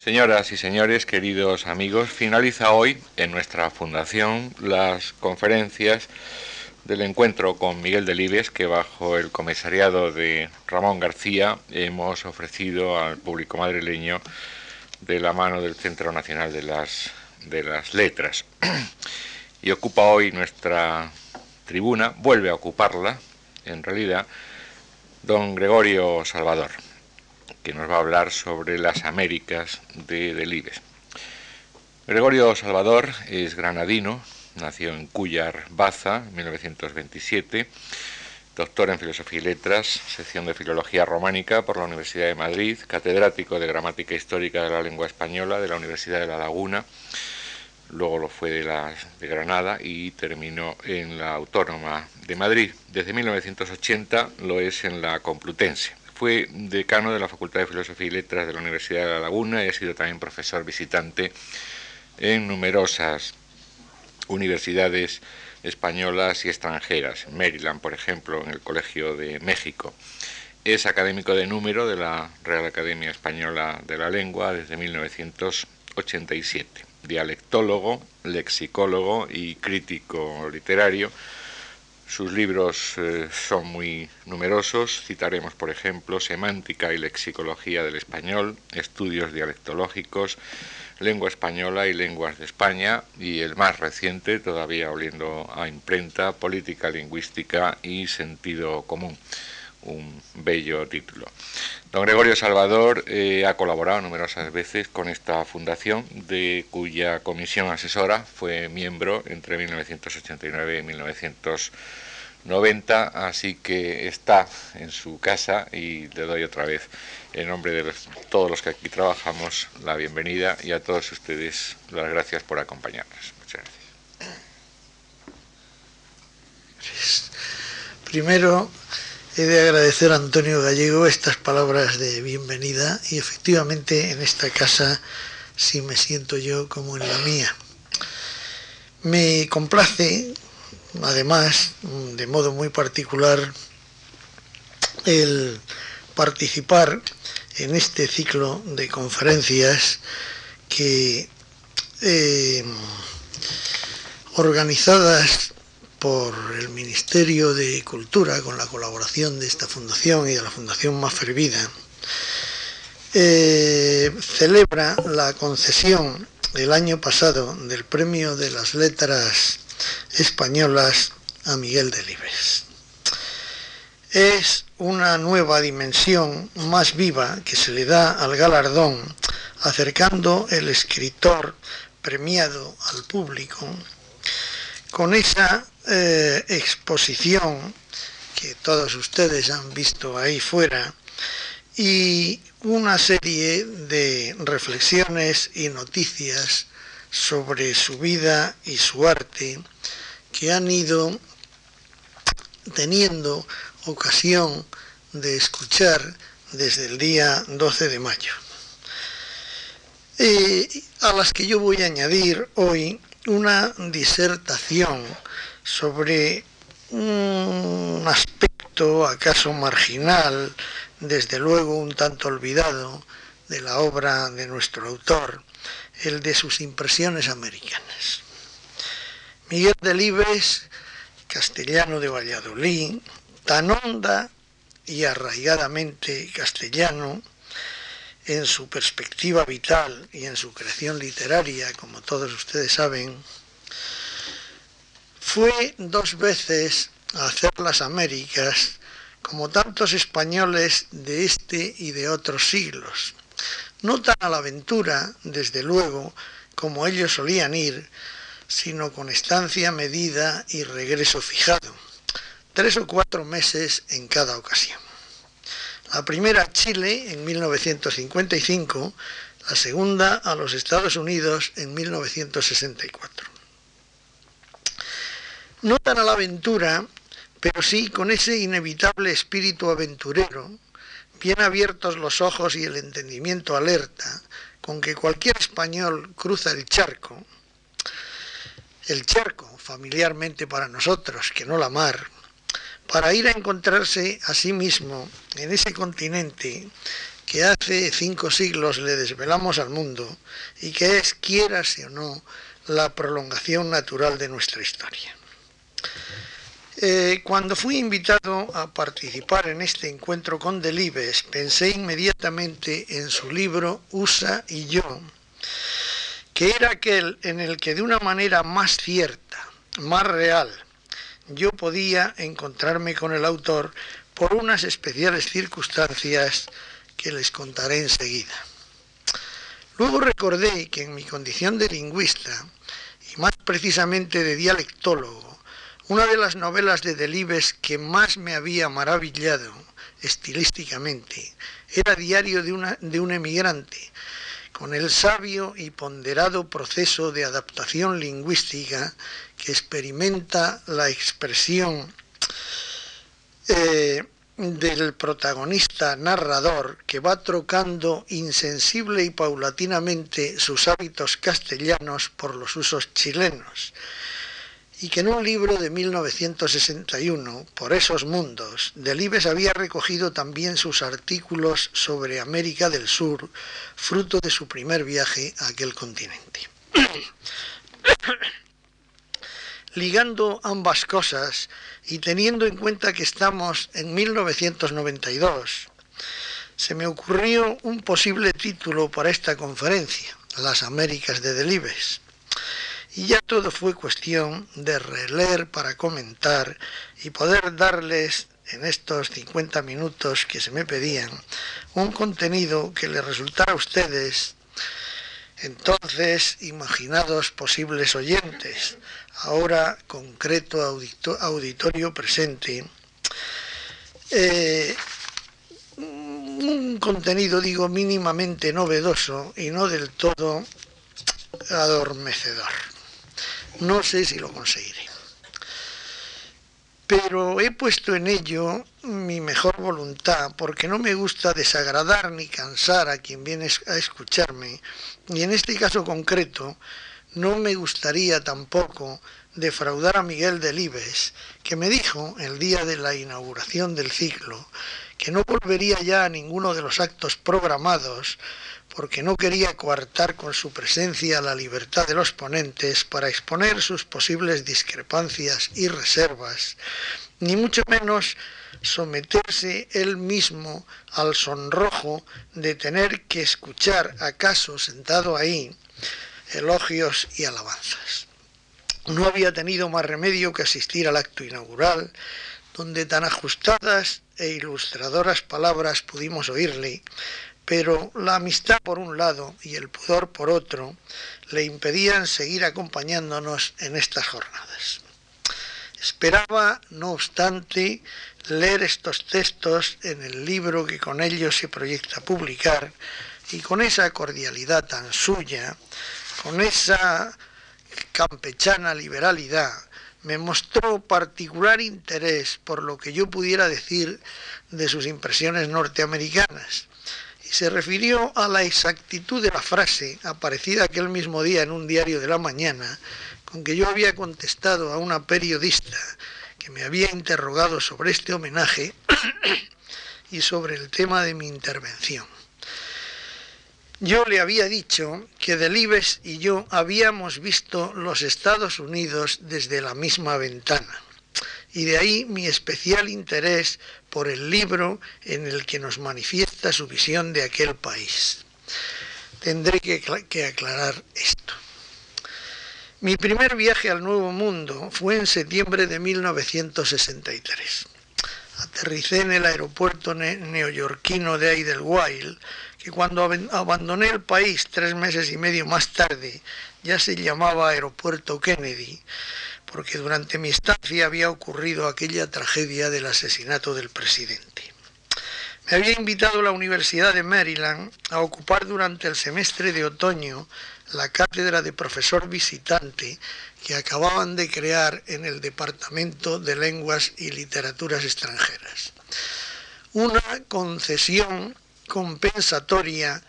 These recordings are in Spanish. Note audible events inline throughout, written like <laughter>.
Señoras y señores, queridos amigos, finaliza hoy en nuestra fundación las conferencias del encuentro con Miguel Delibes que bajo el comisariado de Ramón García hemos ofrecido al público madrileño de la mano del Centro Nacional de las, de las Letras. <clears throat> y ocupa hoy nuestra tribuna, vuelve a ocuparla, en realidad, don Gregorio Salvador que nos va a hablar sobre las Américas de Delibes. Gregorio Salvador es granadino, nació en Cuyar, Baza, en 1927, doctor en Filosofía y Letras, sección de Filología Románica por la Universidad de Madrid, catedrático de Gramática Histórica de la Lengua Española de la Universidad de La Laguna, luego lo fue de, la, de Granada y terminó en la Autónoma de Madrid. Desde 1980 lo es en la Complutense. Fue decano de la Facultad de Filosofía y Letras de la Universidad de La Laguna y ha sido también profesor visitante en numerosas universidades españolas y extranjeras, Maryland, por ejemplo, en el Colegio de México. Es académico de número de la Real Academia Española de la Lengua desde 1987, dialectólogo, lexicólogo y crítico literario sus libros eh, son muy numerosos, citaremos por ejemplo Semántica y Lexicología del Español, Estudios Dialectológicos, Lengua Española y Lenguas de España, y el más reciente, todavía oliendo a imprenta, Política Lingüística y Sentido Común un bello título. Don Gregorio Salvador eh, ha colaborado numerosas veces con esta fundación, de cuya comisión asesora fue miembro entre 1989 y 1990, así que está en su casa y le doy otra vez, en nombre de todos los que aquí trabajamos, la bienvenida y a todos ustedes las gracias por acompañarnos. Muchas gracias. Primero, He de agradecer a Antonio Gallego estas palabras de bienvenida y efectivamente en esta casa sí me siento yo como en la mía. Me complace, además, de modo muy particular, el participar en este ciclo de conferencias que eh, organizadas por el Ministerio de Cultura, con la colaboración de esta fundación y de la Fundación Más Fervida, eh, celebra la concesión el año pasado del Premio de las Letras Españolas a Miguel Delibes. Es una nueva dimensión más viva que se le da al galardón, acercando el escritor premiado al público con esa eh, exposición que todos ustedes han visto ahí fuera y una serie de reflexiones y noticias sobre su vida y su arte que han ido teniendo ocasión de escuchar desde el día 12 de mayo. Eh, a las que yo voy a añadir hoy una disertación sobre un aspecto acaso marginal, desde luego un tanto olvidado, de la obra de nuestro autor, el de sus impresiones americanas. Miguel Delibes, castellano de Valladolid, tan honda y arraigadamente castellano en su perspectiva vital y en su creación literaria, como todos ustedes saben, fue dos veces a hacer las Américas, como tantos españoles de este y de otros siglos. No tan a la aventura, desde luego, como ellos solían ir, sino con estancia medida y regreso fijado, tres o cuatro meses en cada ocasión. La primera a Chile en 1955, la segunda a los Estados Unidos en 1964 no tan a la aventura, pero sí con ese inevitable espíritu aventurero, bien abiertos los ojos y el entendimiento alerta, con que cualquier español cruza el charco, el charco familiarmente para nosotros, que no la mar, para ir a encontrarse a sí mismo en ese continente que hace cinco siglos le desvelamos al mundo y que es, quierase o no, la prolongación natural de nuestra historia. Eh, cuando fui invitado a participar en este encuentro con Delibes, pensé inmediatamente en su libro USA y yo, que era aquel en el que de una manera más cierta, más real, yo podía encontrarme con el autor por unas especiales circunstancias que les contaré enseguida. Luego recordé que en mi condición de lingüista, y más precisamente de dialectólogo, una de las novelas de Delibes que más me había maravillado estilísticamente era Diario de, un emigrante, con el sabio y ponderado proceso de adaptación lingüística que experimenta la expresión eh, del protagonista narrador que va trocando insensible y paulatinamente sus hábitos castellanos por los usos chilenos y que en un libro de 1961, Por esos mundos, Delibes había recogido también sus artículos sobre América del Sur, fruto de su primer viaje a aquel continente. <coughs> Ligando ambas cosas y teniendo en cuenta que estamos en 1992, se me ocurrió un posible título para esta conferencia, Las Américas de Delibes y ya todo fue cuestión de releer para comentar y poder darles en estos 50 minutos que se me pedían un contenido que les resultara a ustedes entonces imaginados posibles oyentes, ahora concreto auditorio presente, eh, un contenido, digo, mínimamente novedoso y no del todo adormecedor. No sé si lo conseguiré. Pero he puesto en ello mi mejor voluntad porque no me gusta desagradar ni cansar a quien viene a escucharme. Y en este caso concreto, no me gustaría tampoco defraudar a Miguel Delibes, que me dijo el día de la inauguración del ciclo que no volvería ya a ninguno de los actos programados porque no quería coartar con su presencia la libertad de los ponentes para exponer sus posibles discrepancias y reservas, ni mucho menos someterse él mismo al sonrojo de tener que escuchar, acaso sentado ahí, elogios y alabanzas. No había tenido más remedio que asistir al acto inaugural, donde tan ajustadas e ilustradoras palabras pudimos oírle, pero la amistad por un lado y el pudor por otro le impedían seguir acompañándonos en estas jornadas. Esperaba, no obstante, leer estos textos en el libro que con ellos se proyecta publicar y con esa cordialidad tan suya, con esa campechana liberalidad, me mostró particular interés por lo que yo pudiera decir de sus impresiones norteamericanas y se refirió a la exactitud de la frase aparecida aquel mismo día en un diario de la mañana, con que yo había contestado a una periodista que me había interrogado sobre este homenaje <clears throat> y sobre el tema de mi intervención. Yo le había dicho que Delibes y yo habíamos visto los Estados Unidos desde la misma ventana y de ahí mi especial interés por el libro en el que nos manifiesta su visión de aquel país. Tendré que, aclarar esto. Mi primer viaje al Nuevo Mundo fue en septiembre de 1963. Aterricé en el aeropuerto neoyorquino de Idlewild, que cuando abandoné el país tres meses y medio más tarde ya se llamaba Aeropuerto Kennedy, porque durante mi estancia había ocurrido aquella tragedia del asesinato del presidente. Me había invitado la Universidad de Maryland a ocupar durante el semestre de otoño la cátedra de profesor visitante que acababan de crear en el Departamento de Lenguas y Literaturas Extranjeras. Una concesión compensatoria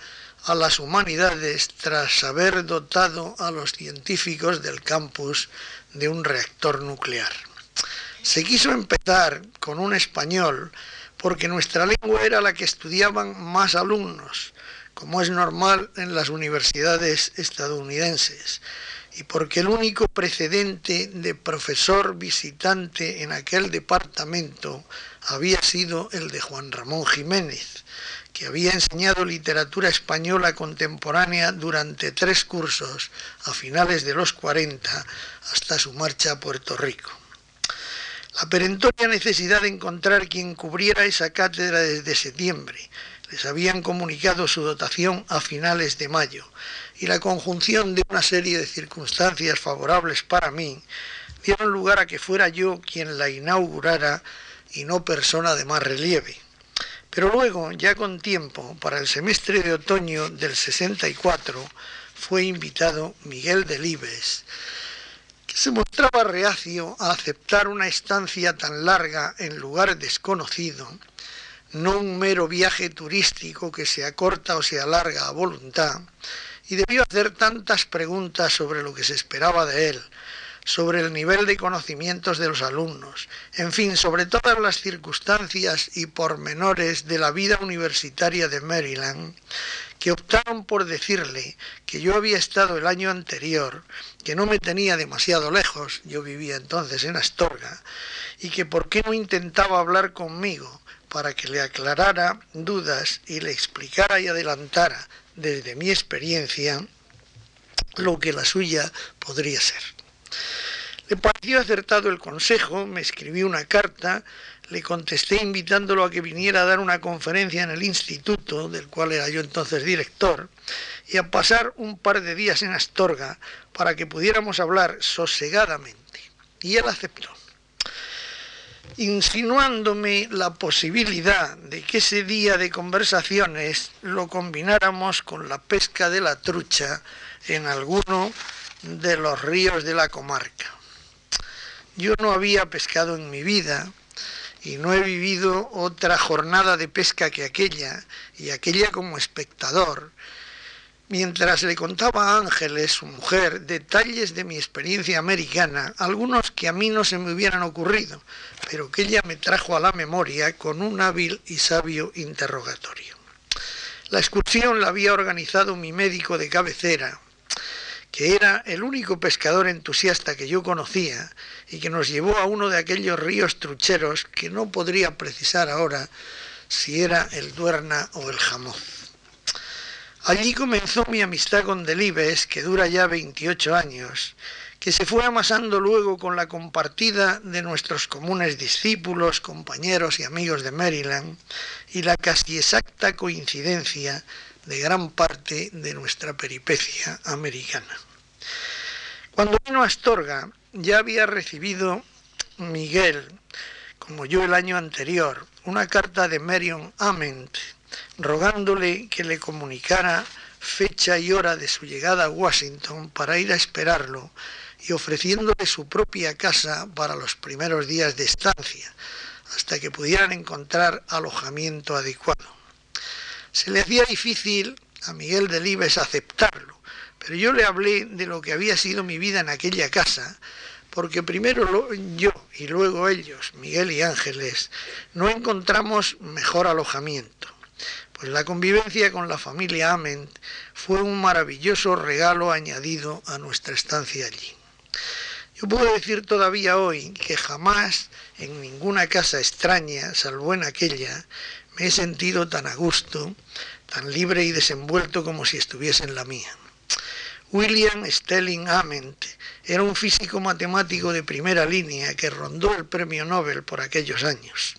a las humanidades tras haber dotado a los científicos del campus de un reactor nuclear. Se quiso empezar con un español porque nuestra lengua era la que estudiaban más alumnos, como es normal en las universidades estadounidenses, y porque el único precedente de profesor visitante en aquel departamento había sido el de Juan Ramón Jiménez, que había enseñado literatura española contemporánea durante tres cursos a finales de los 40 hasta su marcha a Puerto Rico. La perentoria necesidad de encontrar quien cubriera esa cátedra desde septiembre, les habían comunicado su dotación a finales de mayo, y la conjunción de una serie de circunstancias favorables para mí dieron lugar a que fuera yo quien la inaugurara y no persona de más relieve. Pero luego, ya con tiempo, para el semestre de otoño del 64, fue invitado Miguel Delibes, que se mostraba reacio a aceptar una estancia tan larga en lugar desconocido, no un mero viaje turístico que se acorta o se alarga a voluntad, y debió hacer tantas preguntas sobre lo que se esperaba de él, sobre el nivel de conocimientos de los alumnos, en fin, sobre todas las circunstancias y pormenores de la vida universitaria de Maryland, que optaron por decirle que yo había estado el año anterior, que no me tenía demasiado lejos, yo vivía entonces en Astorga, y que por qué no intentaba hablar conmigo para que le aclarara dudas y le explicara y adelantara desde mi experiencia lo que la suya podría ser. Le pareció acertado el consejo, me escribió una carta, le contesté invitándolo a que viniera a dar una conferencia en el instituto, del cual era yo entonces director, y a pasar un par de días en Astorga para que pudiéramos hablar sosegadamente. Y él aceptó, insinuándome la posibilidad de que ese día de conversaciones lo combináramos con la pesca de la trucha en alguno de los ríos de la comarca. Yo no había pescado en mi vida y no he vivido otra jornada de pesca que aquella, y aquella como espectador, mientras le contaba a Ángeles, su mujer, detalles de mi experiencia americana, algunos que a mí no se me hubieran ocurrido, pero que ella me trajo a la memoria con un hábil y sabio interrogatorio. La excursión la había organizado mi médico de cabecera, que era el único pescador entusiasta que yo conocía y que nos llevó a uno de aquellos ríos trucheros que no podría precisar ahora si era el Duerna o el Jamón. Allí comenzó mi amistad con Delibes, que dura ya 28 años, que se fue amasando luego con la compartida de nuestros comunes discípulos, compañeros y amigos de Maryland, y la casi exacta coincidencia de gran parte de nuestra peripecia americana. Cuando vino a Astorga ya había recibido Miguel, como yo el año anterior, una carta de Marion Ament, rogándole que le comunicara fecha y hora de su llegada a Washington para ir a esperarlo y ofreciéndole su propia casa para los primeros días de estancia, hasta que pudieran encontrar alojamiento adecuado. Se le hacía difícil a Miguel Delibes aceptarlo, pero yo le hablé de lo que había sido mi vida en aquella casa, porque primero yo y luego ellos, Miguel y Ángeles, no encontramos mejor alojamiento. Pues la convivencia con la familia Ament fue un maravilloso regalo añadido a nuestra estancia allí. Yo puedo decir todavía hoy que jamás en ninguna casa extraña, salvo en aquella, me he sentido tan a gusto, tan libre y desenvuelto como si estuviese en la mía. William Stelling Ament era un físico matemático de primera línea que rondó el premio Nobel por aquellos años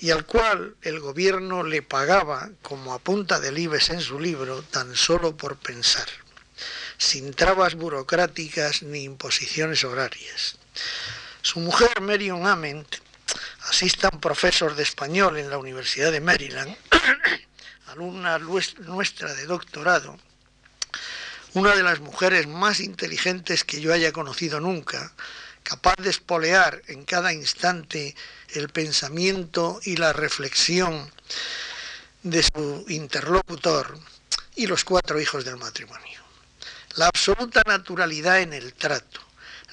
y al cual el gobierno le pagaba, como apunta Delibes en su libro, tan solo por pensar, sin trabas burocráticas ni imposiciones horarias. Su mujer, Marion Ament, asistan profesor de español en la Universidad de Maryland, <clears throat> alumna nuestra de doctorado, una de las mujeres más inteligentes que yo haya conocido nunca, capaz de espolear en cada instante el pensamiento y la reflexión de su interlocutor y los cuatro hijos del matrimonio. La absoluta naturalidad en el trato,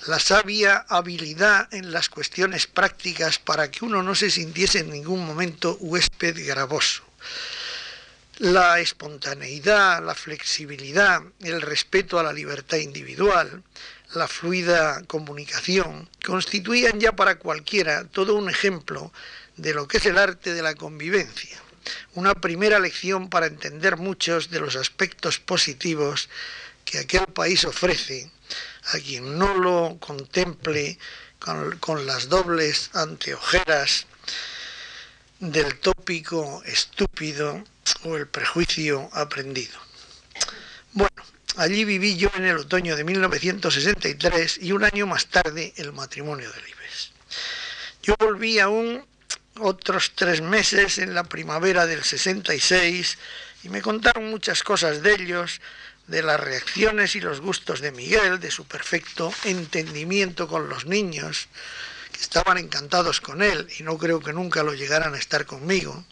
la sabia habilidad en las cuestiones prácticas para que uno no se sintiese en ningún momento huésped gravoso. La espontaneidad, la flexibilidad, el respeto a la libertad individual, la fluida comunicación, constituían ya para cualquiera todo un ejemplo de lo que es el arte de la convivencia, una primera lección para entender muchos de los aspectos positivos que aquel país ofrece a quien no lo contemple con, las dobles anteojeras del tópico estúpido o el prejuicio aprendido. Bueno, allí viví yo en el otoño de 1963 y un año más tarde el matrimonio de Libes. Yo volví aún otros tres meses en la primavera del 66 y me contaron muchas cosas de ellos, de las reacciones y los gustos de Miguel, de su perfecto entendimiento con los niños, que estaban encantados con él y no creo que nunca lo llegaran a estar conmigo.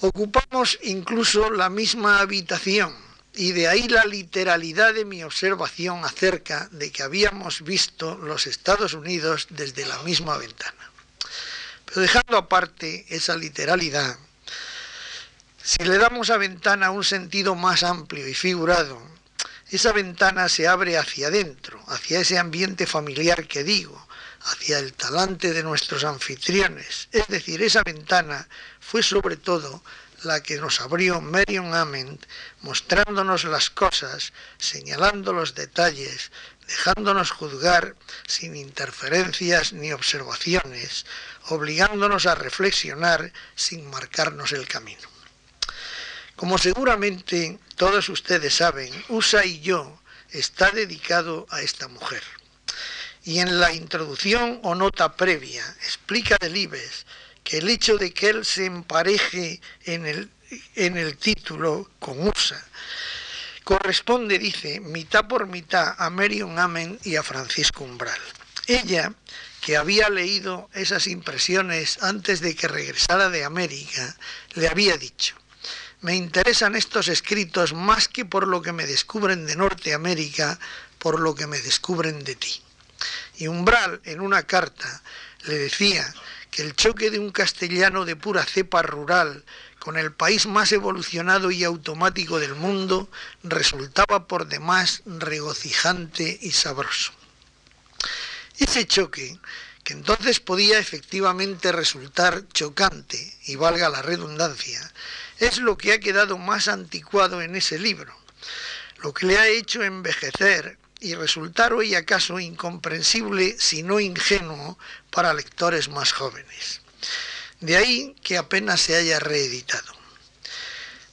Ocupamos incluso la misma habitación y de ahí la literalidad de mi observación acerca de que habíamos visto los Estados Unidos desde la misma ventana. Pero dejando aparte esa literalidad, si le damos a ventana un sentido más amplio y figurado, esa ventana se abre hacia adentro, hacia ese ambiente familiar que digo, hacia el talante de nuestros anfitriones. Es decir, esa ventana fue sobre todo la que nos abrió Marion Ament, mostrándonos las cosas, señalando los detalles, dejándonos juzgar sin interferencias ni observaciones, obligándonos a reflexionar sin marcarnos el camino. Como seguramente todos ustedes saben, USA y yo está dedicado a esta mujer. Y en la introducción o nota previa explica Delibes que el hecho de que él se empareje en el, en el título con USA corresponde, dice, mitad por mitad a Marion Amen y a Francisco Umbral. Ella, que había leído esas impresiones antes de que regresara de América, le había dicho, me interesan estos escritos más que por lo que me descubren de Norteamérica, por lo que me descubren de ti. Y Umbral, en una carta, le decía que el choque de un castellano de pura cepa rural con el país más evolucionado y automático del mundo resultaba por demás regocijante y sabroso. Ese choque, que entonces podía efectivamente resultar chocante, y valga la redundancia, es lo que ha quedado más anticuado en ese libro, lo que le ha hecho envejecer y resultar hoy acaso incomprensible, si no ingenuo, para lectores más jóvenes. De ahí que apenas se haya reeditado.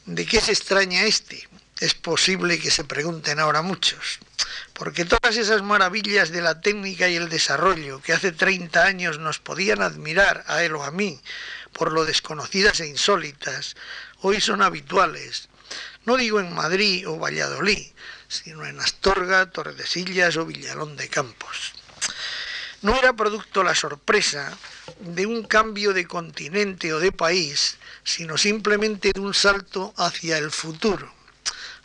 ¿De qué se extraña este? Es posible que se pregunten ahora muchos, porque todas esas maravillas de la técnica y el desarrollo que hace 30 años nos podían admirar a él o a mí por lo desconocidas e insólitas, hoy son habituales, no digo en Madrid o Valladolid, sino en Astorga, Tordesillas o Villalón de Campos. No era producto la sorpresa de un cambio de continente o de país, sino simplemente de un salto hacia el futuro,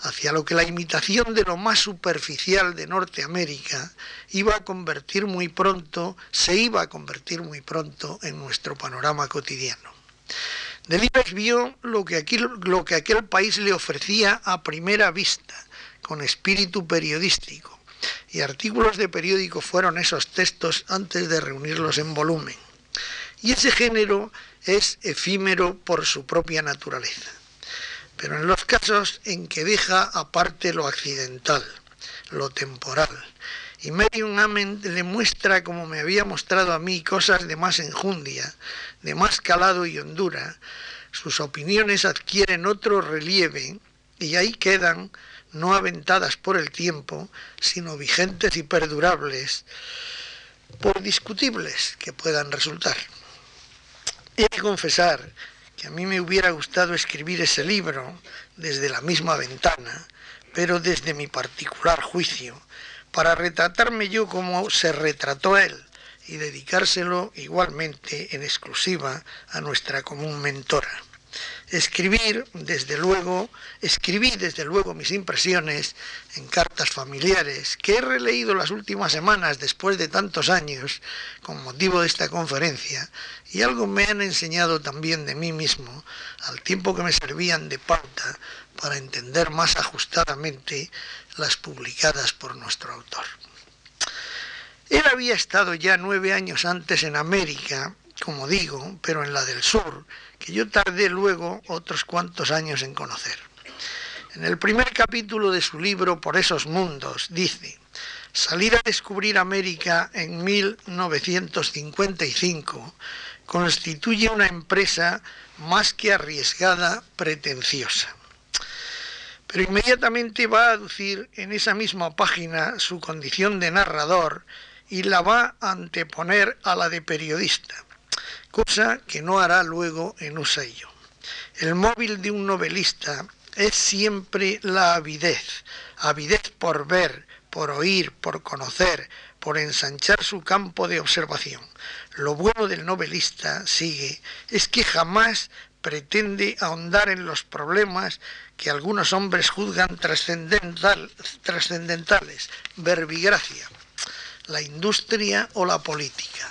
hacia lo que la imitación de lo más superficial de Norteamérica iba a convertir muy pronto, se iba a convertir muy pronto en nuestro panorama cotidiano. Delibes vio lo que, lo que aquel país le ofrecía a primera vista, con espíritu periodístico, y artículos de periódico fueron esos textos antes de reunirlos en volumen. Y ese género es efímero por su propia naturaleza. Pero en los casos en que deja aparte lo accidental, lo temporal, y Medium Amen le muestra, como me había mostrado a mí, cosas de más enjundia, de más calado y hondura, sus opiniones adquieren otro relieve y ahí quedan, no aventadas por el tiempo, sino vigentes y perdurables, por discutibles que puedan resultar. He de confesar que a mí me hubiera gustado escribir ese libro desde la misma ventana, pero desde mi particular juicio, para retratarme yo como se retrató él y dedicárselo igualmente en exclusiva a nuestra común mentora. Escribir, desde luego, escribí desde luego mis impresiones en cartas familiares que he releído las últimas semanas después de tantos años con motivo de esta conferencia y algo me han enseñado también de mí mismo al tiempo que me servían de pauta para entender más ajustadamente las publicadas por nuestro autor. Él había estado ya nueve años antes en América, como digo, pero en la del sur, que yo tardé luego otros cuantos años en conocer. En el primer capítulo de su libro Por esos mundos dice, salir a descubrir América en 1955 constituye una empresa más que arriesgada, pretenciosa. Pero inmediatamente va a aducir en esa misma página su condición de narrador y la va a anteponer a la de periodista cosa que no hará luego en Usayo. El móvil de un novelista es siempre la avidez, avidez por ver, por oír, por conocer, por ensanchar su campo de observación. Lo bueno del novelista, sigue, es que jamás pretende ahondar en los problemas que algunos hombres juzgan trascendental, trascendentales, verbigracia, la industria o la política.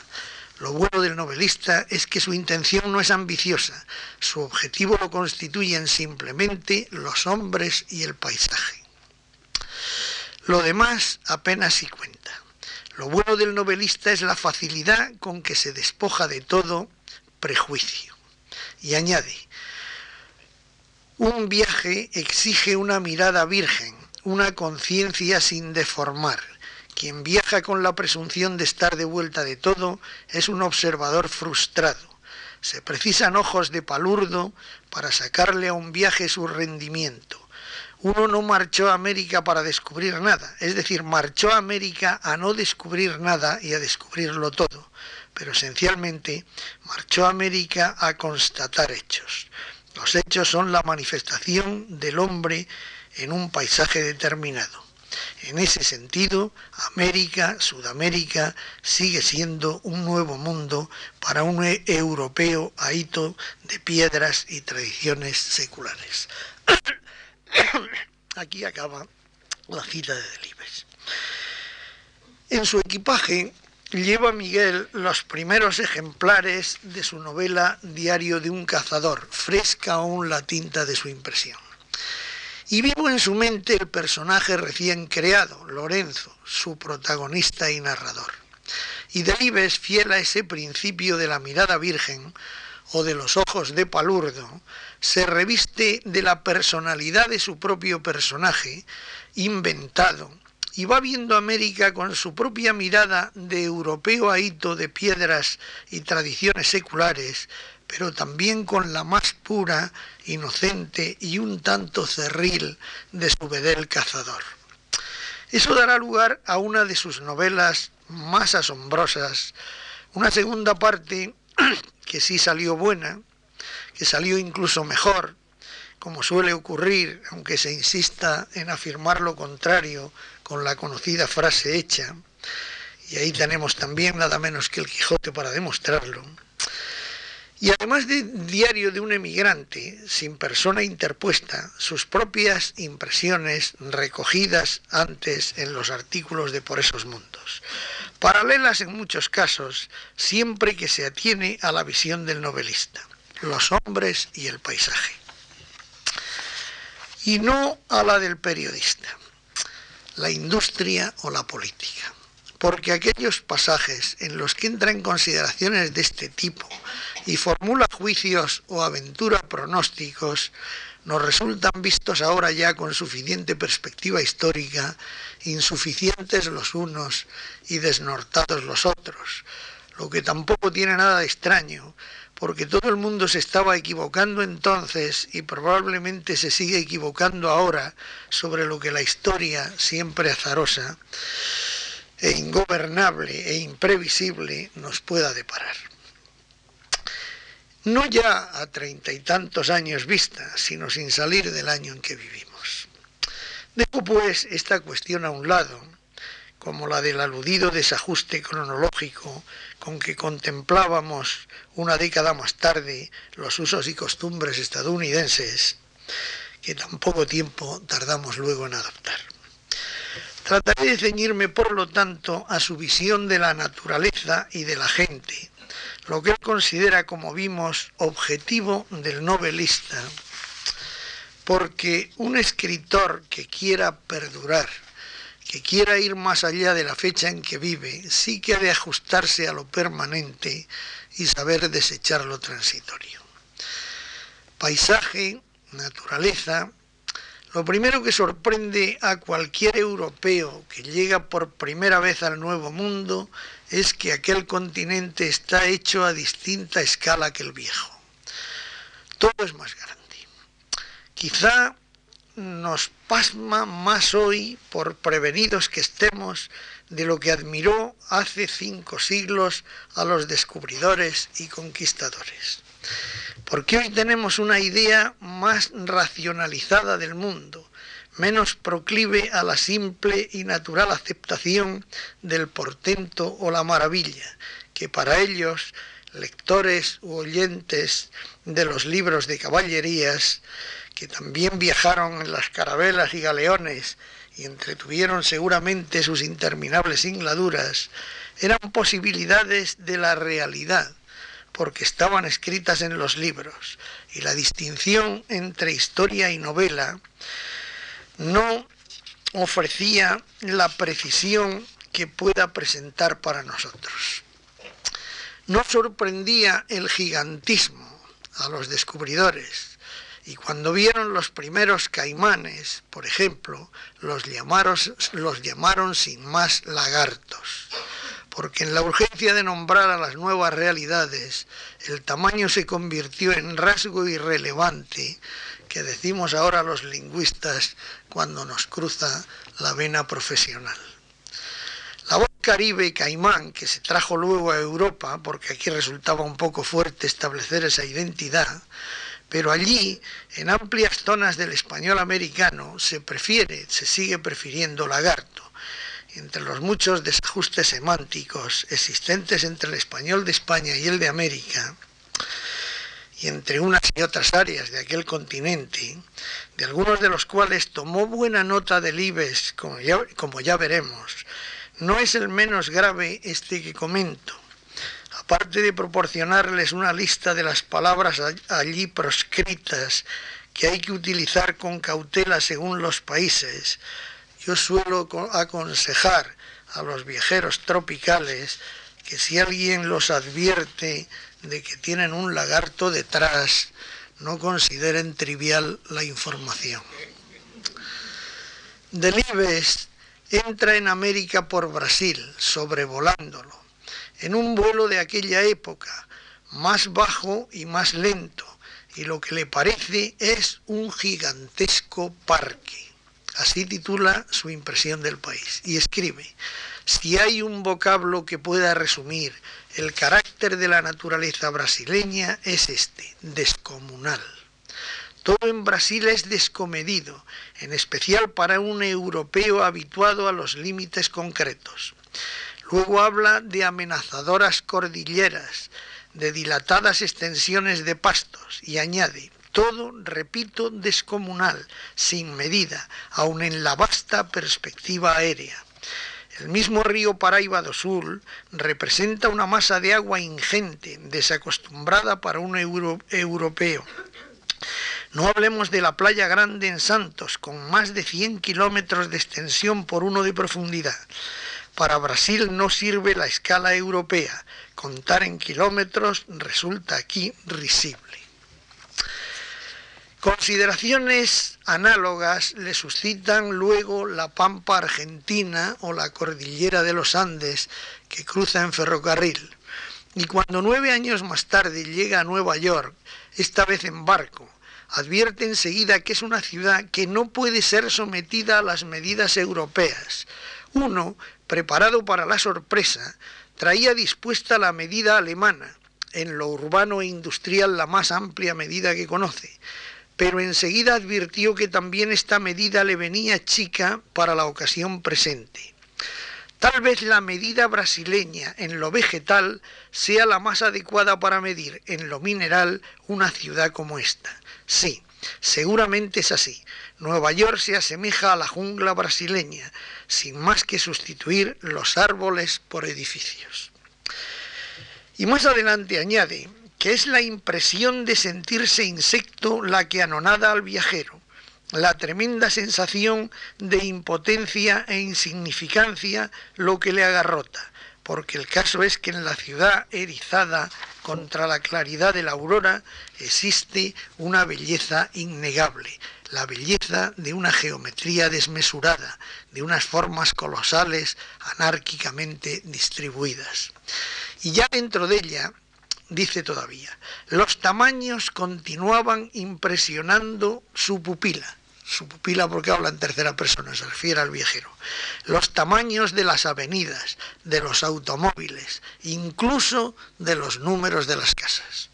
Lo bueno del novelista es que su intención no es ambiciosa, su objetivo lo constituyen simplemente los hombres y el paisaje. Lo demás apenas si cuenta. Lo bueno del novelista es la facilidad con que se despoja de todo prejuicio. Y añade, un viaje exige una mirada virgen, una conciencia sin deformar, quien viaja con la presunción de estar de vuelta de todo es un observador frustrado. Se precisan ojos de palurdo para sacarle a un viaje su rendimiento. Uno no marchó a América para descubrir nada, es decir, marchó a América a no descubrir nada y a descubrirlo todo, pero esencialmente marchó a América a constatar hechos. Los hechos son la manifestación del hombre en un paisaje determinado. En ese sentido, América, Sudamérica, sigue siendo un nuevo mundo para un europeo ahito de piedras y tradiciones seculares. <coughs> Aquí acaba la cita de Delibes. En su equipaje lleva Miguel los primeros ejemplares de su novela Diario de un cazador, fresca aún la tinta de su impresión. Y vivo en su mente el personaje recién creado, Lorenzo, su protagonista y narrador. Y Delibes, fiel a ese principio de la mirada virgen o de los ojos de palurdo, se reviste de la personalidad de su propio personaje, inventado, y va viendo América con su propia mirada de europeo ahito de piedras y tradiciones seculares, pero también con la más pura, inocente y un tanto cerril de su bedel cazador. Eso dará lugar a una de sus novelas más asombrosas, una segunda parte <clears throat> que sí salió buena, que salió incluso mejor, como suele ocurrir, aunque se insista en afirmar lo contrario con la conocida frase hecha, y ahí tenemos también nada menos que el Quijote para demostrarlo, y además de diario de un emigrante, sin persona interpuesta, sus propias impresiones recogidas antes en los artículos de Por esos mundos. Paralelas en muchos casos, siempre que se atiene a la visión del novelista, los hombres y el paisaje. Y no a la del periodista, la industria o la política. Porque aquellos pasajes en los que entra en consideraciones de este tipo y formula juicios o aventura pronósticos, nos resultan vistos ahora ya con suficiente perspectiva histórica, insuficientes los unos y desnortados los otros, lo que tampoco tiene nada de extraño, porque todo el mundo se estaba equivocando entonces y probablemente se sigue equivocando ahora sobre lo que la historia, siempre azarosa, e ingobernable e imprevisible nos pueda deparar. No ya a treinta y tantos años vista, sino sin salir del año en que vivimos. Dejo pues esta cuestión a un lado, como la del aludido desajuste cronológico con que contemplábamos una década más tarde los usos y costumbres estadounidenses, que tan poco tiempo tardamos luego en adaptar. Trataré de ceñirme, por lo tanto, a su visión de la naturaleza y de la gente, lo que él considera, como vimos, objetivo del novelista, porque un escritor que quiera perdurar, que quiera ir más allá de la fecha en que vive, sí que ha de ajustarse a lo permanente y saber desechar lo transitorio. Paisaje, naturaleza, lo primero que sorprende a cualquier europeo que llega por primera vez al Nuevo Mundo es que aquel continente está hecho a distinta escala que el viejo. Todo es más grande. Quizá nos pasma más hoy, por prevenidos que estemos, de lo que admiró hace cinco siglos a los descubridores y conquistadores. Porque hoy tenemos una idea más racionalizada del mundo, menos proclive a la simple y natural aceptación del portento o la maravilla, que para ellos, lectores u oyentes de los libros de caballerías, que también viajaron en las carabelas y galeones y entretuvieron seguramente sus interminables singladuras, eran posibilidades de la realidad, porque estaban escritas en los libros, y la distinción entre historia y novela no ofrecía la precisión que pueda presentar para nosotros. No sorprendía el gigantismo a los descubridores, y cuando vieron los primeros caimanes, por ejemplo, los llamaron, sin más lagartos, porque en la urgencia de nombrar a las nuevas realidades, el tamaño se convirtió en rasgo irrelevante que decimos ahora los lingüistas cuando nos cruza la vena profesional. La voz caribe caimán, que se trajo luego a Europa, porque aquí resultaba un poco fuerte establecer esa identidad, pero allí, en amplias zonas del español americano, se prefiere, se sigue prefiriendo lagarto. Entre los muchos desajustes semánticos existentes entre el español de España y el de América, y entre unas y otras áreas de aquel continente, de algunos de los cuales tomó buena nota del IBES, como ya, como ya veremos, no es el menos grave este que comento, aparte de proporcionarles una lista de las palabras allí proscritas que hay que utilizar con cautela según los países, yo suelo aconsejar a los viajeros tropicales que si alguien los advierte de que tienen un lagarto detrás, no consideren trivial la información. Delibes entra en América por Brasil, sobrevolándolo en un vuelo de aquella época, más bajo y más lento, y lo que le parece es un gigantesco parque. Así titula su impresión del país. Y escribe, si hay un vocablo que pueda resumir el carácter de la naturaleza brasileña, es este, descomunal. Todo en Brasil es descomedido, en especial para un europeo habituado a los límites concretos. Luego habla de amenazadoras cordilleras, de dilatadas extensiones de pastos y añade, todo, repito, descomunal, sin medida, aun en la vasta perspectiva aérea. El mismo río Paraíba do Sul representa una masa de agua ingente, desacostumbrada para un europeo. No hablemos de la playa grande en Santos, con más de 100 kilómetros de extensión por uno de profundidad. Para Brasil no sirve la escala europea. Contar en kilómetros resulta aquí risible. Consideraciones análogas le suscitan luego la Pampa Argentina o la Cordillera de los Andes que cruza en ferrocarril. Y cuando nueve años más tarde llega a Nueva York, esta vez en barco, advierte enseguida que es una ciudad que no puede ser sometida a las medidas europeas. Uno, preparado para la sorpresa, traía dispuesta la medida alemana, en lo urbano e industrial la más amplia medida que conoce, pero enseguida advirtió que también esta medida le venía chica para la ocasión presente. Tal vez la medida brasileña en lo vegetal sea la más adecuada para medir en lo mineral una ciudad como esta. Sí, seguramente es así. Nueva York se asemeja a la jungla brasileña, sin más que sustituir los árboles por edificios. Y más adelante añade que es la impresión de sentirse insecto la que anonada al viajero, la tremenda sensación de impotencia e insignificancia lo que le agarrota, porque el caso es que en la ciudad erizada contra la claridad de la aurora existe una belleza innegable, la belleza de una geometría desmesurada, de unas formas colosales anárquicamente distribuidas. Y ya dentro de ella, dice todavía, los tamaños continuaban impresionando su pupila, su pupila porque habla en tercera persona, se refiere al viajero, los tamaños de las avenidas, de los automóviles, incluso de los números de las casas.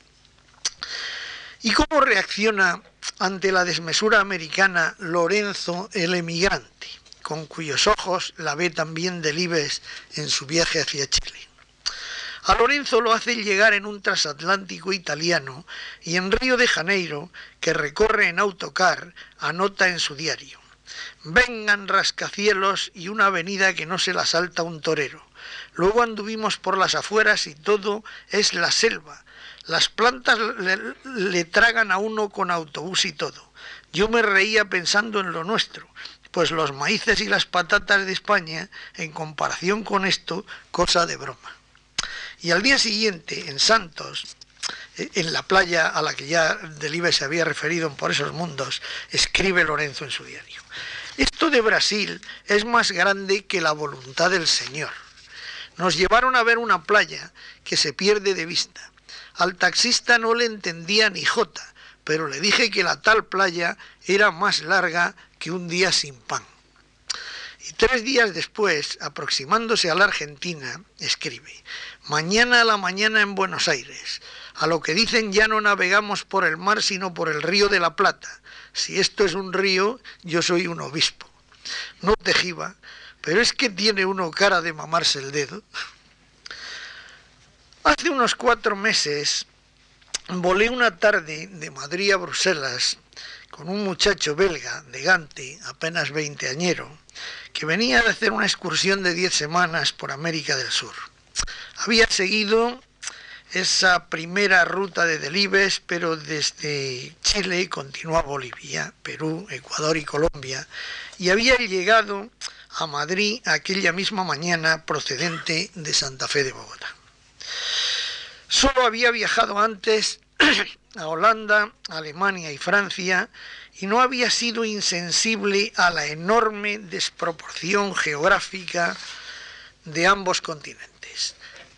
¿Y cómo reacciona ante la desmesura americana Lorenzo el emigrante, con cuyos ojos la ve también Delibes en su viaje hacia Chile? A Lorenzo lo hace llegar en un transatlántico italiano y en Río de Janeiro, que recorre en autocar, anota en su diario. Vengan rascacielos y una avenida que no se la salta un torero. Luego anduvimos por las afueras y todo es la selva. Las plantas le, le tragan a uno con autobús y todo. Yo me reía pensando en lo nuestro, pues los maíces y las patatas de España, en comparación con esto, cosa de broma. Y al día siguiente, en Santos, eh, en la playa a la que ya Delibes se había referido por esos mundos, escribe Lorenzo en su diario. Esto de Brasil es más grande que la voluntad del Señor. Nos llevaron a ver una playa que se pierde de vista. Al taxista no le entendía ni jota, pero le dije que la tal playa era más larga que un día sin pan. Y tres días después, aproximándose a la Argentina, escribe, mañana a la mañana en Buenos Aires, a lo que dicen ya no navegamos por el mar sino por el río de la Plata. Si esto es un río, yo soy un obispo. No te jiba, pero es que tiene uno cara de mamarse el dedo. Hace unos cuatro meses volé una tarde de Madrid a Bruselas con un muchacho belga de Gante, apenas veinteañero, que venía de hacer una excursión de diez semanas por América del Sur. Había seguido esa primera ruta de Delibes, pero desde Chile continuó a Bolivia, Perú, Ecuador y Colombia, y había llegado a Madrid aquella misma mañana procedente de Santa Fe de Bogotá. Solo había viajado antes <clears throat> a Holanda, Alemania y Francia y no había sido insensible a la enorme desproporción geográfica de ambos continentes.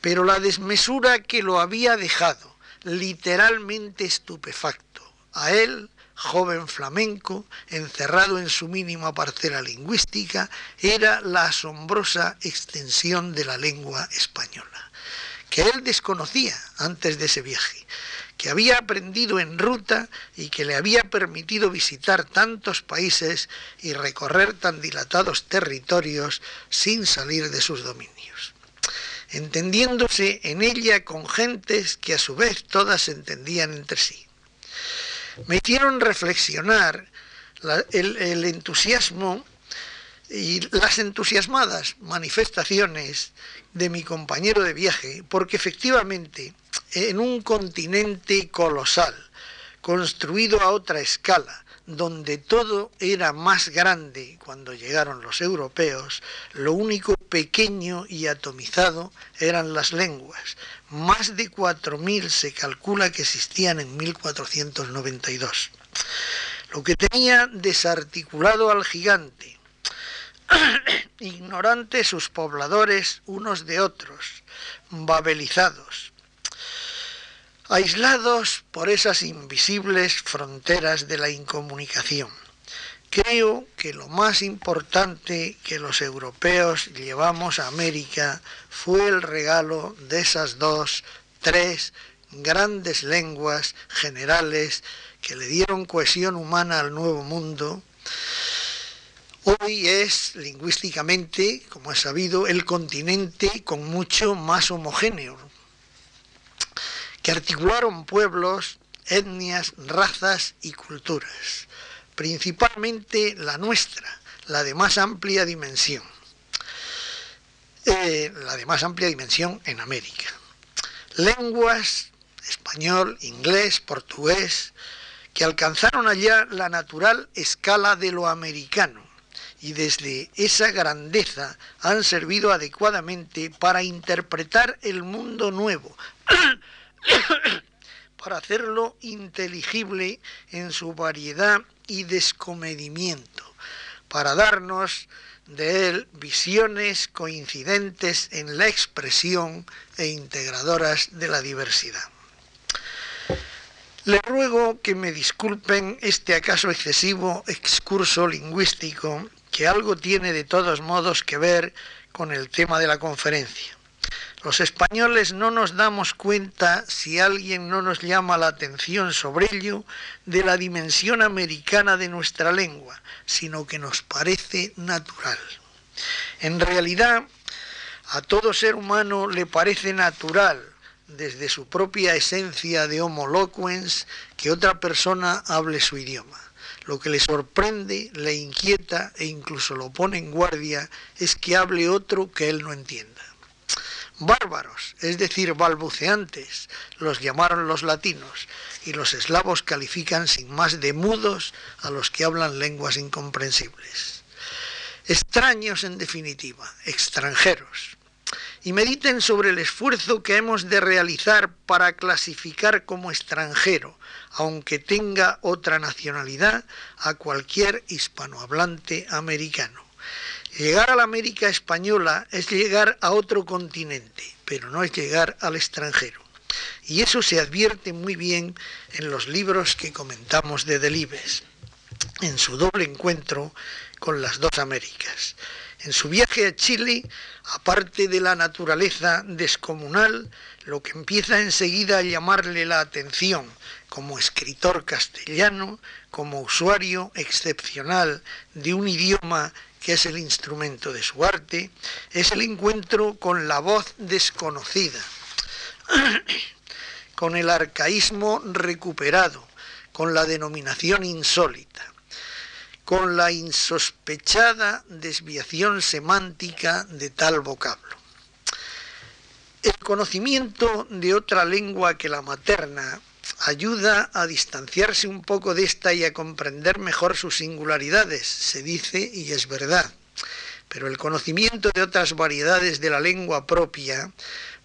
Pero la desmesura que lo había dejado literalmente estupefacto a él, joven flamenco, encerrado en su mínima parcela lingüística, era la asombrosa extensión de la lengua española, que él desconocía antes de ese viaje que había aprendido en ruta y que le había permitido visitar tantos países y recorrer tan dilatados territorios sin salir de sus dominios, entendiéndose en ella con gentes que a su vez todas entendían entre sí. Me hicieron reflexionar el entusiasmo y las entusiasmadas manifestaciones de mi compañero de viaje, porque efectivamente en un continente colosal, construido a otra escala, donde todo era más grande cuando llegaron los europeos, lo único pequeño y atomizado eran las lenguas. Más de 4.000 se calcula que existían en 1492. Lo que tenía desarticulado al gigante, <clears throat> ignorantes sus pobladores unos de otros, babelizados, aislados por esas invisibles fronteras de la incomunicación. Creo que lo más importante que los europeos llevamos a América fue el regalo de esas dos, tres grandes lenguas generales que le dieron cohesión humana al nuevo mundo, Hoy es lingüísticamente, como es sabido, el continente con mucho más homogéneo, que articularon pueblos, etnias, razas y culturas, principalmente la nuestra, la de más amplia dimensión, eh, la de más amplia dimensión en América. Lenguas, español, inglés, portugués, que alcanzaron allá la natural escala de lo americano y desde esa grandeza han servido adecuadamente para interpretar el mundo nuevo, <clears throat> <coughs> para hacerlo inteligible en su variedad y descomedimiento, para darnos de él visiones coincidentes en la expresión e integradoras de la diversidad. Le ruego que me disculpen este acaso excesivo excurso lingüístico que algo tiene de todos modos que ver con el tema de la conferencia. Los españoles no nos damos cuenta, si alguien no nos llama la atención sobre ello, de la dimensión americana de nuestra lengua, sino que nos parece natural. En realidad, a todo ser humano le parece natural, desde su propia esencia de homo loquens, que otra persona hable su idioma. Lo que le sorprende, le inquieta e incluso lo pone en guardia es que hable otro que él no entienda. Bárbaros, es decir, balbuceantes, los llamaron los latinos, y los eslavos califican sin más de mudos a los que hablan lenguas incomprensibles. Extraños en definitiva, extranjeros. Y mediten sobre el esfuerzo que hemos de realizar para clasificar como extranjero, aunque tenga otra nacionalidad, a cualquier hispanohablante americano. Llegar a la América española es llegar a otro continente, pero no es llegar al extranjero. Y eso se advierte muy bien en los libros que comentamos de Delibes, en su doble encuentro con las dos Américas. En su viaje a Chile, aparte de la naturaleza descomunal, lo que empieza enseguida a llamarle la atención como escritor castellano, como usuario excepcional de un idioma que es el instrumento de su arte, es el encuentro con la voz desconocida, <clears throat> con el arcaísmo recuperado, con la denominación insólita, con la insospechada desviación semántica de tal vocablo. El conocimiento de otra lengua que la materna ayuda a distanciarse un poco de esta y a comprender mejor sus singularidades, se dice y es verdad. Pero el conocimiento de otras variedades de la lengua propia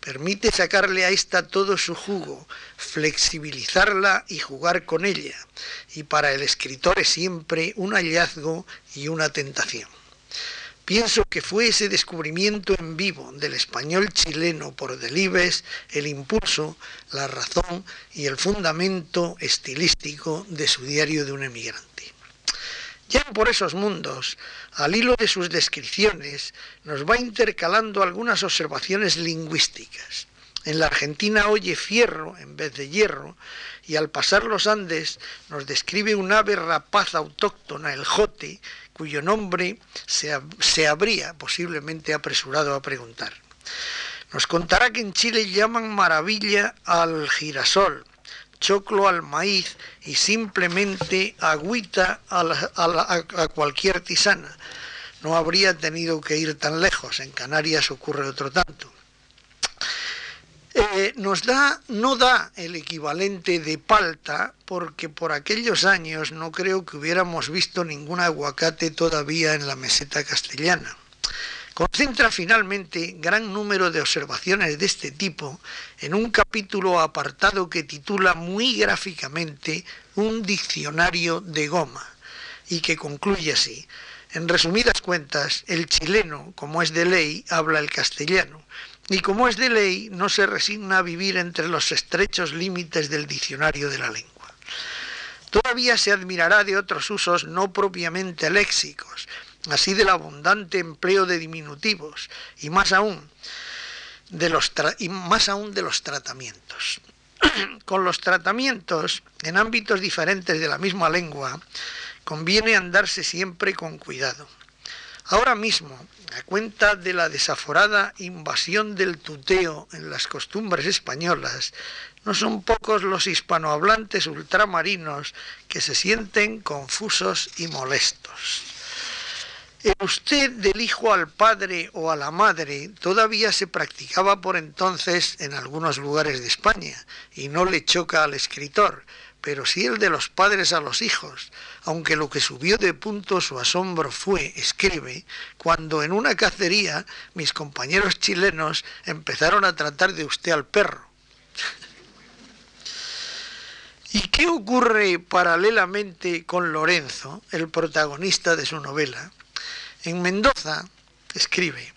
permite sacarle a esta todo su jugo, flexibilizarla y jugar con ella. Y para el escritor es siempre un hallazgo y una tentación. Pienso que fue ese descubrimiento en vivo del español chileno por Delibes el impulso, la razón y el fundamento estilístico de su diario de un emigrante. Ya por esos mundos, al hilo de sus descripciones, nos va intercalando algunas observaciones lingüísticas. En la Argentina oye fierro en vez de hierro y al pasar los Andes nos describe un ave rapaz autóctona, el jote, cuyo nombre se, habría posiblemente apresurado a preguntar. Nos contará que en Chile llaman maravilla al girasol, choclo al maíz y simplemente agüita a, cualquier tisana. No habría tenido que ir tan lejos, en Canarias ocurre otro tanto. Eh, nos da, no da el equivalente de palta, porque por aquellos años no creo que hubiéramos visto ningún aguacate todavía en la meseta castellana. Concentra finalmente gran número de observaciones de este tipo en un capítulo apartado que titula muy gráficamente Un diccionario de goma y que concluye así. En resumidas cuentas, el chileno, como es de ley, habla el castellano y como es de ley, no se resigna a vivir entre los estrechos límites del diccionario de la lengua. Todavía se admirará de otros usos no propiamente léxicos, así del abundante empleo de diminutivos y más aún de los, y más aún de los tratamientos. <clears throat> Con los tratamientos, en ámbitos diferentes de la misma lengua, conviene andarse siempre con cuidado. Ahora mismo, a cuenta de la desaforada invasión del tuteo en las costumbres españolas, no son pocos los hispanohablantes ultramarinos que se sienten confusos y molestos. El usted del hijo al padre o a la madre todavía se practicaba por entonces en algunos lugares de España y no le choca al escritor, pero sí el de los padres a los hijos, aunque lo que subió de punto su asombro fue, escribe, cuando en una cacería mis compañeros chilenos empezaron a tratar de usted al perro. ¿Y qué ocurre paralelamente con Lorenzo, el protagonista de su novela? En Mendoza, escribe,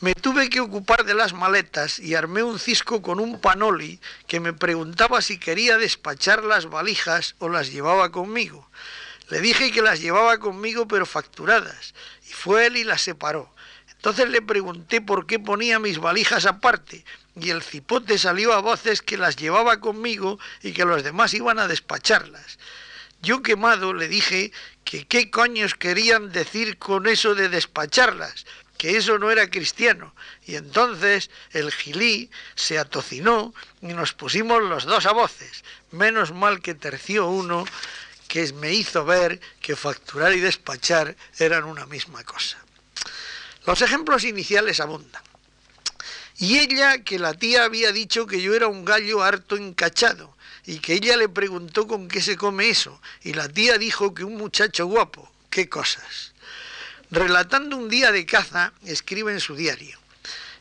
me tuve que ocupar de las maletas y armé un cisco con un panoli que me preguntaba si quería despachar las valijas o las llevaba conmigo. Le dije que las llevaba conmigo pero facturadas, y fue él y las separó. Entonces le pregunté por qué ponía mis valijas aparte, y el cipote salió a voces que las llevaba conmigo y que los demás iban a despacharlas. Yo quemado le dije que qué coños querían decir con eso de despacharlas, que eso no era cristiano. Y entonces el gilí se atocinó y nos pusimos los dos a voces. Menos mal que terció uno que me hizo ver que facturar y despachar eran una misma cosa. Los ejemplos iniciales abundan. Y ella, que la tía había dicho que yo era un gallo harto encachado, y que ella le preguntó con qué se come eso, y la tía dijo que un muchacho guapo, qué cosas. Relatando un día de caza, escribe en su diario,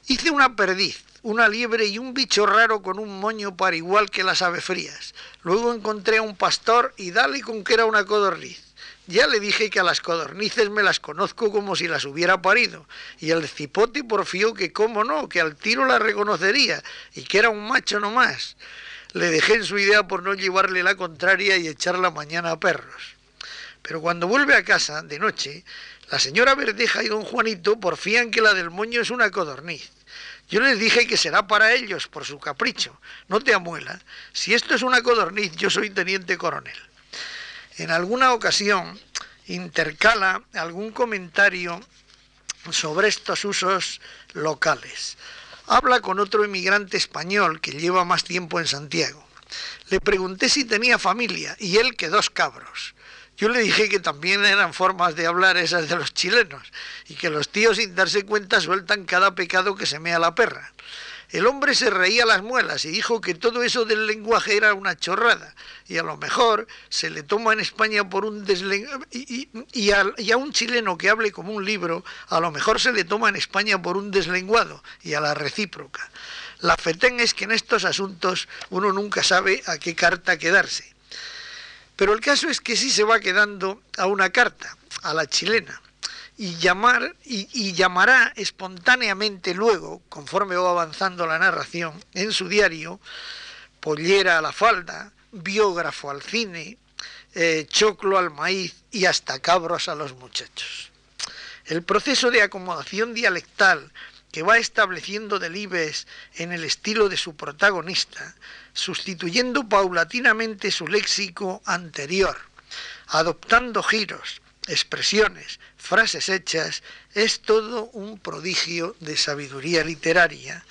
hice una perdiz, una liebre y un bicho raro con un moño para igual que las aves frías. Luego encontré a un pastor y dale con que era una codorniz. Ya le dije que a las codornices me las conozco como si las hubiera parido, y el cipote porfió que cómo no, que al tiro la reconocería, y que era un macho nomás le dejé en su idea por no llevarle la contraria y echarla mañana a perros. Pero cuando vuelve a casa, de noche, la señora Verdeja y don Juanito porfían que la del moño es una codorniz. Yo les dije que será para ellos, por su capricho. No te amuela. Si esto es una codorniz, yo soy teniente coronel. En alguna ocasión intercala algún comentario sobre estos usos locales habla con otro inmigrante español que lleva más tiempo en Santiago. Le pregunté si tenía familia y él que dos cabros. Yo le dije que también eran formas de hablar esas de los chilenos y que los tíos sin darse cuenta sueltan cada pecado que se mea la perra. El hombre se reía las muelas y dijo que todo eso del lenguaje era una chorrada y a lo mejor se le toma en España por un deslenguado y, y, a, un chileno que hable como un libro a lo mejor se le toma en España por un deslenguado y a la recíproca. La fetén es que en estos asuntos uno nunca sabe a qué carta quedarse. Pero el caso es que sí se va quedando a una carta, a la chilena y, llamar, y, llamará espontáneamente luego, conforme va avanzando la narración, en su diario, pollera a la falda, biógrafo al cine, eh, choclo al maíz y hasta cabros a los muchachos. El proceso de acomodación dialectal que va estableciendo Delibes en el estilo de su protagonista, sustituyendo paulatinamente su léxico anterior, adoptando giros, expresiones, frases hechas, es todo un prodigio de sabiduría literaria,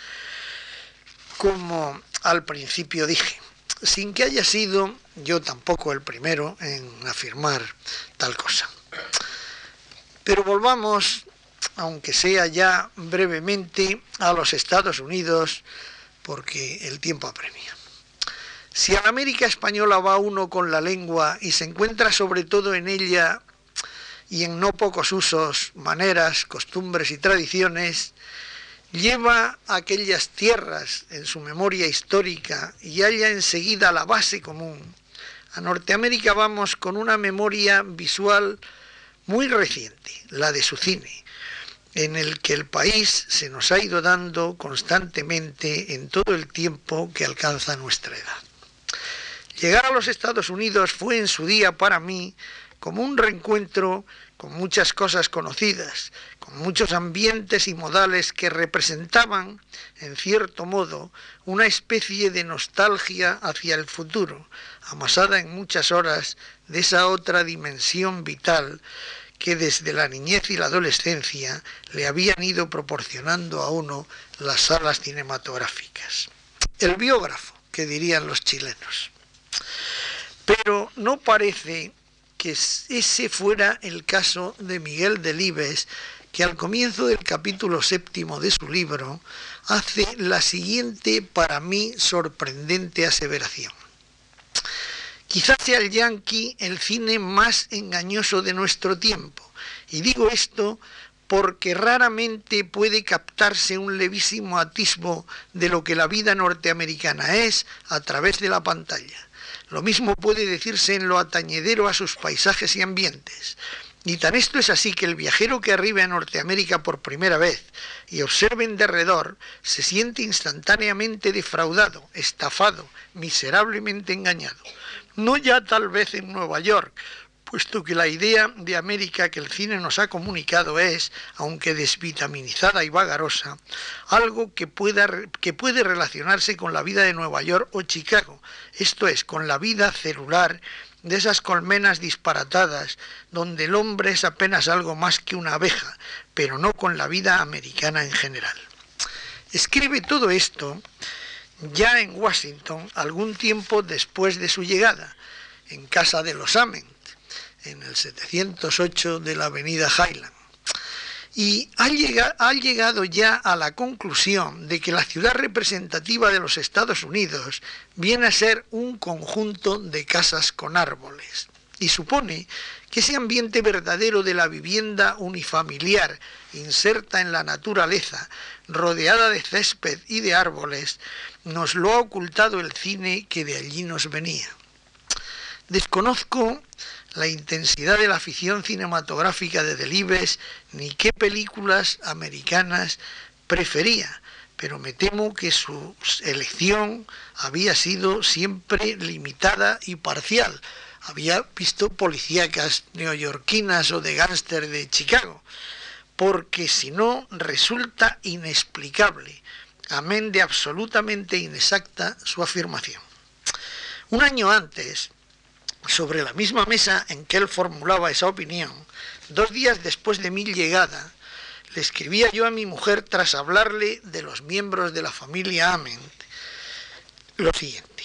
como al principio dije, sin que haya sido yo tampoco el primero en afirmar tal cosa. Pero volvamos, aunque sea ya brevemente, a los Estados Unidos, porque el tiempo apremia. Si a la América española va uno con la lengua y se encuentra sobre todo en ella y en no pocos usos, maneras, costumbres y tradiciones, lleva aquellas tierras en su memoria histórica y halla enseguida la base común. A Norteamérica vamos con una memoria visual muy reciente, la de su cine, en el que el país se nos ha ido dando constantemente en todo el tiempo que alcanza nuestra edad. Llegar a los Estados Unidos fue en su día para mí como un reencuentro con muchas cosas conocidas, con muchos ambientes y modales que representaban, en cierto modo, una especie de nostalgia hacia el futuro, amasada en muchas horas de esa otra dimensión vital que desde la niñez y la adolescencia le habían ido proporcionando a uno las salas cinematográficas. El biógrafo, que dirían los chilenos. Pero no parece que ese fuera el caso de Miguel Delibes, que al comienzo del capítulo séptimo de su libro hace la siguiente para mí sorprendente aseveración. Quizás sea el yankee el cine más engañoso de nuestro tiempo, y digo esto porque raramente puede captarse un levísimo atisbo de lo que la vida norteamericana es a través de la pantalla. Lo mismo puede decirse en lo atañedero a sus paisajes y ambientes. Y tan esto es así que el viajero que arriba a Norteamérica por primera vez y observa en derredor se siente instantáneamente defraudado, estafado, miserablemente engañado. No ya tal vez en Nueva York, puesto que la idea de América que el cine nos ha comunicado es, aunque desvitaminizada y vagarosa, algo que, pueda, que puede relacionarse con la vida de Nueva York o Chicago, esto es, con la vida celular de esas colmenas disparatadas, donde el hombre es apenas algo más que una abeja, pero no con la vida americana en general. Escribe todo esto ya en Washington, algún tiempo después de su llegada, en casa de los Amen, en el 708 de la avenida Highland. Y ha llegado, ya a la conclusión de que la ciudad representativa de los Estados Unidos viene a ser un conjunto de casas con árboles. Y supone que ese ambiente verdadero de la vivienda unifamiliar, inserta en la naturaleza, rodeada de césped y de árboles, nos lo ha ocultado el cine que de allí nos venía. Desconozco la intensidad de la afición cinematográfica de Delibes ni qué películas americanas prefería, pero me temo que su elección había sido siempre limitada y parcial. Había visto policíacas neoyorquinas o de gángster de Chicago, porque si no resulta inexplicable, amén de absolutamente inexacta su afirmación. Un año antes, sobre la misma mesa en que él formulaba esa opinión, dos días después de mi llegada, le escribía yo a mi mujer tras hablarle de los miembros de la familia Ament lo siguiente.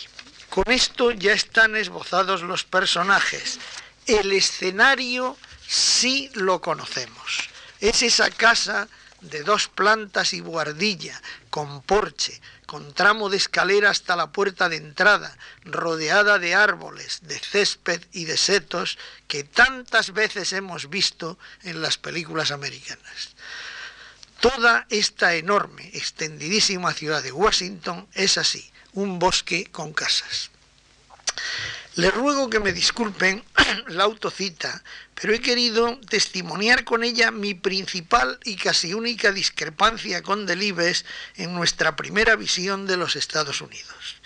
Con esto ya están esbozados los personajes. El escenario sí lo conocemos. Es esa casa de dos plantas y buhardilla, con porche, con tramo de escalera hasta la puerta de entrada, rodeada de árboles, de césped y de setos que tantas veces hemos visto en las películas americanas. Toda esta enorme, extendidísima ciudad de Washington es así, un bosque con casas. Le ruego que me disculpen <clears throat> la autocita, pero he querido testimoniar con ella mi principal y casi única discrepancia con Delibes en nuestra primera visión de los Estados Unidos.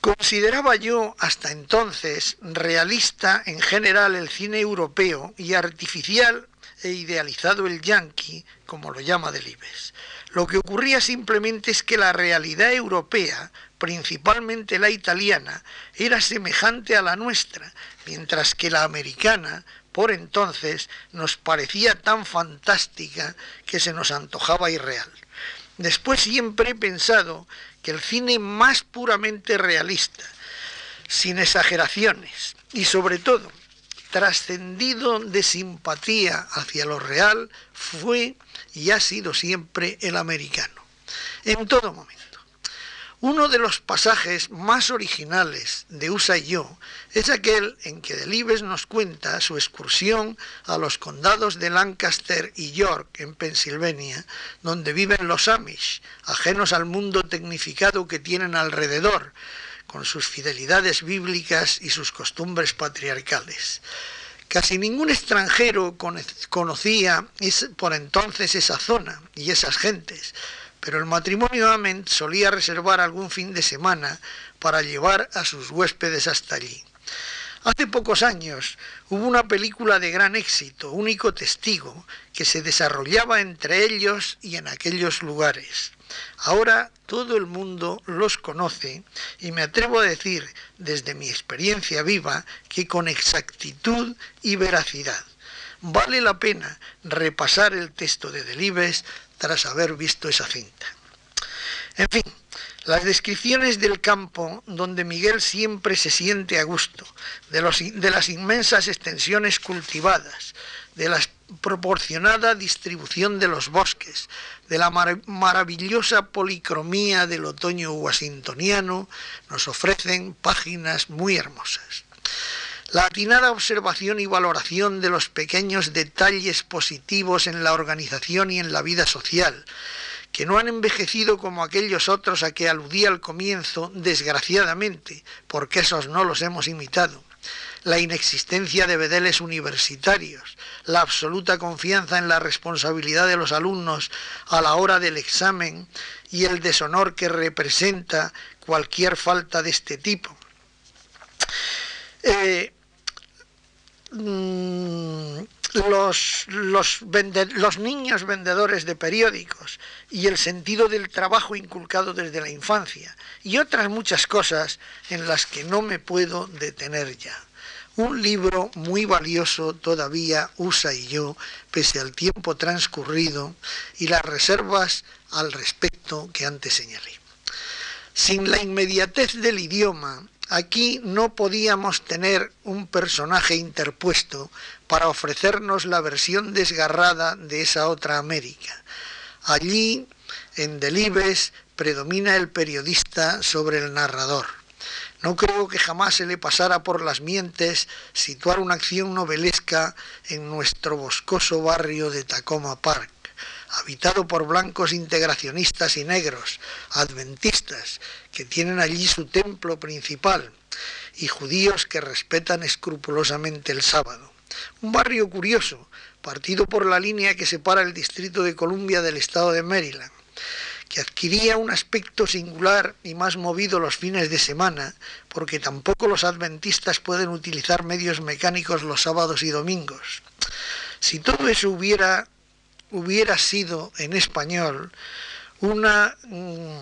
Consideraba yo hasta entonces realista en general el cine europeo y artificial e idealizado el yankee, como lo llama Delibes. Lo que ocurría simplemente es que la realidad europea principalmente la italiana, era semejante a la nuestra, mientras que la americana, por entonces, nos parecía tan fantástica que se nos antojaba irreal. Después siempre he pensado que el cine más puramente realista, sin exageraciones y sobre todo trascendido de simpatía hacia lo real, fue y ha sido siempre el americano, en todo momento. Uno de los pasajes más originales de Usa y yo es aquel en que Delibes nos cuenta su excursión a los condados de Lancaster y York, en Pensilvania, donde viven los Amish, ajenos al mundo tecnificado que tienen alrededor, con sus fidelidades bíblicas y sus costumbres patriarcales. Casi ningún extranjero conocía por entonces esa zona y esas gentes pero el matrimonio Ament solía reservar algún fin de semana para llevar a sus huéspedes hasta allí. Hace pocos años hubo una película de gran éxito, único testigo, que se desarrollaba entre ellos y en aquellos lugares. Ahora todo el mundo los conoce y me atrevo a decir desde mi experiencia viva que con exactitud y veracidad. vale la pena repasar el texto de Delibes tras haber visto esa cinta. En fin, las descripciones del campo donde Miguel siempre se siente a gusto, de, las inmensas extensiones cultivadas, de la proporcionada distribución de los bosques, de la maravillosa policromía del otoño washingtoniano, nos ofrecen páginas muy hermosas. La atinada observación y valoración de los pequeños detalles positivos en la organización y en la vida social, que no han envejecido como aquellos otros a que aludí al comienzo, desgraciadamente, porque esos no los hemos imitado. La inexistencia de bedeles universitarios, la absoluta confianza en la responsabilidad de los alumnos a la hora del examen y el deshonor que representa cualquier falta de este tipo. Eh, mm, los, los, niños vendedores de periódicos y el sentido del trabajo inculcado desde la infancia y otras muchas cosas en las que no me puedo detener ya. Un libro muy valioso todavía usa y yo, pese al tiempo transcurrido y las reservas al respecto que antes señalé. Sin la inmediatez del idioma, aquí no podíamos tener un personaje interpuesto para ofrecernos la versión desgarrada de esa otra América. Allí, en Delibes, predomina el periodista sobre el narrador. No creo que jamás se le pasara por las mientes situar una acción novelesca en nuestro boscoso barrio de Tacoma Park, habitado por blancos integracionistas y negros, adventistas, que tienen allí su templo principal, y judíos que respetan escrupulosamente el sábado. Un barrio curioso, partido por la línea que separa el Distrito de Columbia del estado de Maryland, que adquiría un aspecto singular y más movido los fines de semana, porque tampoco los adventistas pueden utilizar medios mecánicos los sábados y domingos. Si todo eso hubiera, hubiera sido en español, una... Mm,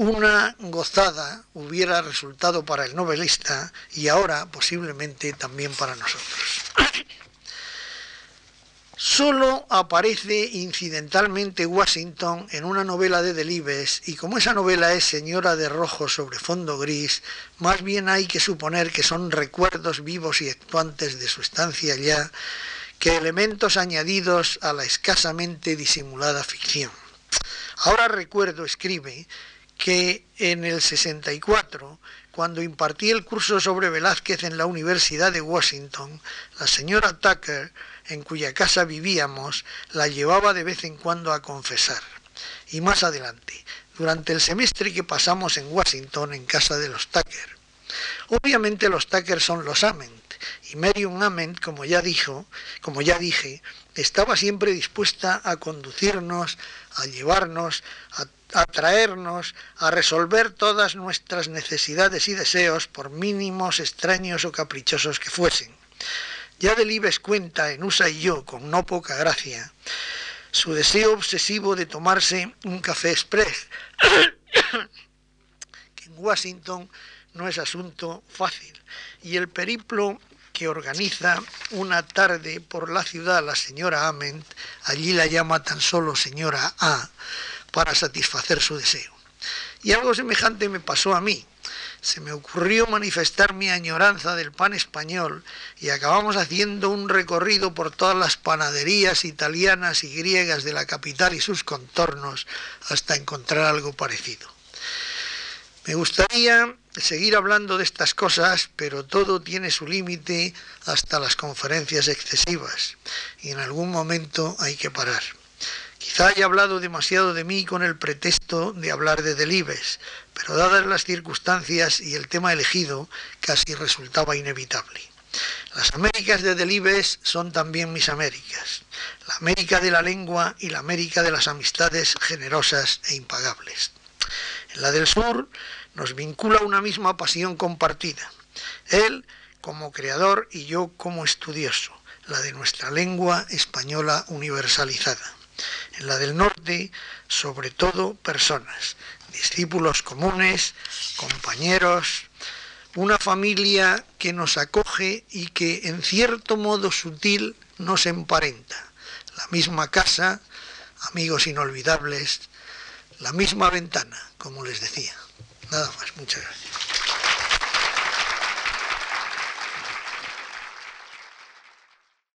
una gozada hubiera resultado para el novelista y ahora posiblemente también para nosotros. Solo aparece incidentalmente Washington en una novela de Delibes y como esa novela es Señora de Rojo sobre fondo gris, más bien hay que suponer que son recuerdos vivos y actuantes de su estancia allá que elementos añadidos a la escasamente disimulada ficción. Ahora recuerdo, escribe, que en el 64, cuando impartí el curso sobre Velázquez en la Universidad de Washington, la señora Tucker, en cuya casa vivíamos, la llevaba de vez en cuando a confesar. Y más adelante, durante el semestre que pasamos en Washington en casa de los Tucker. Obviamente los Tucker son los Ament, y Marion Ament, como ya dijo, como ya dije, estaba siempre dispuesta a conducirnos, a llevarnos, a a traernos, a resolver todas nuestras necesidades y deseos, por mínimos, extraños o caprichosos que fuesen. Ya Delibes cuenta en Usa y yo, con no poca gracia, su deseo obsesivo de tomarse un café express, <coughs> que en Washington no es asunto fácil, y el periplo organiza una tarde por la ciudad la señora Ament, allí la llama tan solo señora A, para satisfacer su deseo. Y algo semejante me pasó a mí. Se me ocurrió manifestar mi añoranza del pan español y acabamos haciendo un recorrido por todas las panaderías italianas y griegas de la capital y sus contornos hasta encontrar algo parecido. Me gustaría seguir hablando de estas cosas, pero todo tiene su límite hasta las conferencias excesivas y en algún momento hay que parar. Quizá haya hablado demasiado de mí con el pretexto de hablar de Delibes, pero dadas las circunstancias y el tema elegido, casi resultaba inevitable. Las Américas de Delibes son también mis Américas, la América de la lengua y la América de las amistades generosas e impagables. En la del sur nos vincula una misma pasión compartida, él como creador y yo como estudioso, la de nuestra lengua española universalizada. En la del norte, sobre todo personas, discípulos comunes, compañeros, una familia que nos acoge y que en cierto modo sutil nos emparenta. La misma casa, amigos inolvidables, la misma ventana, como les decía. Nada más, muchas gracias.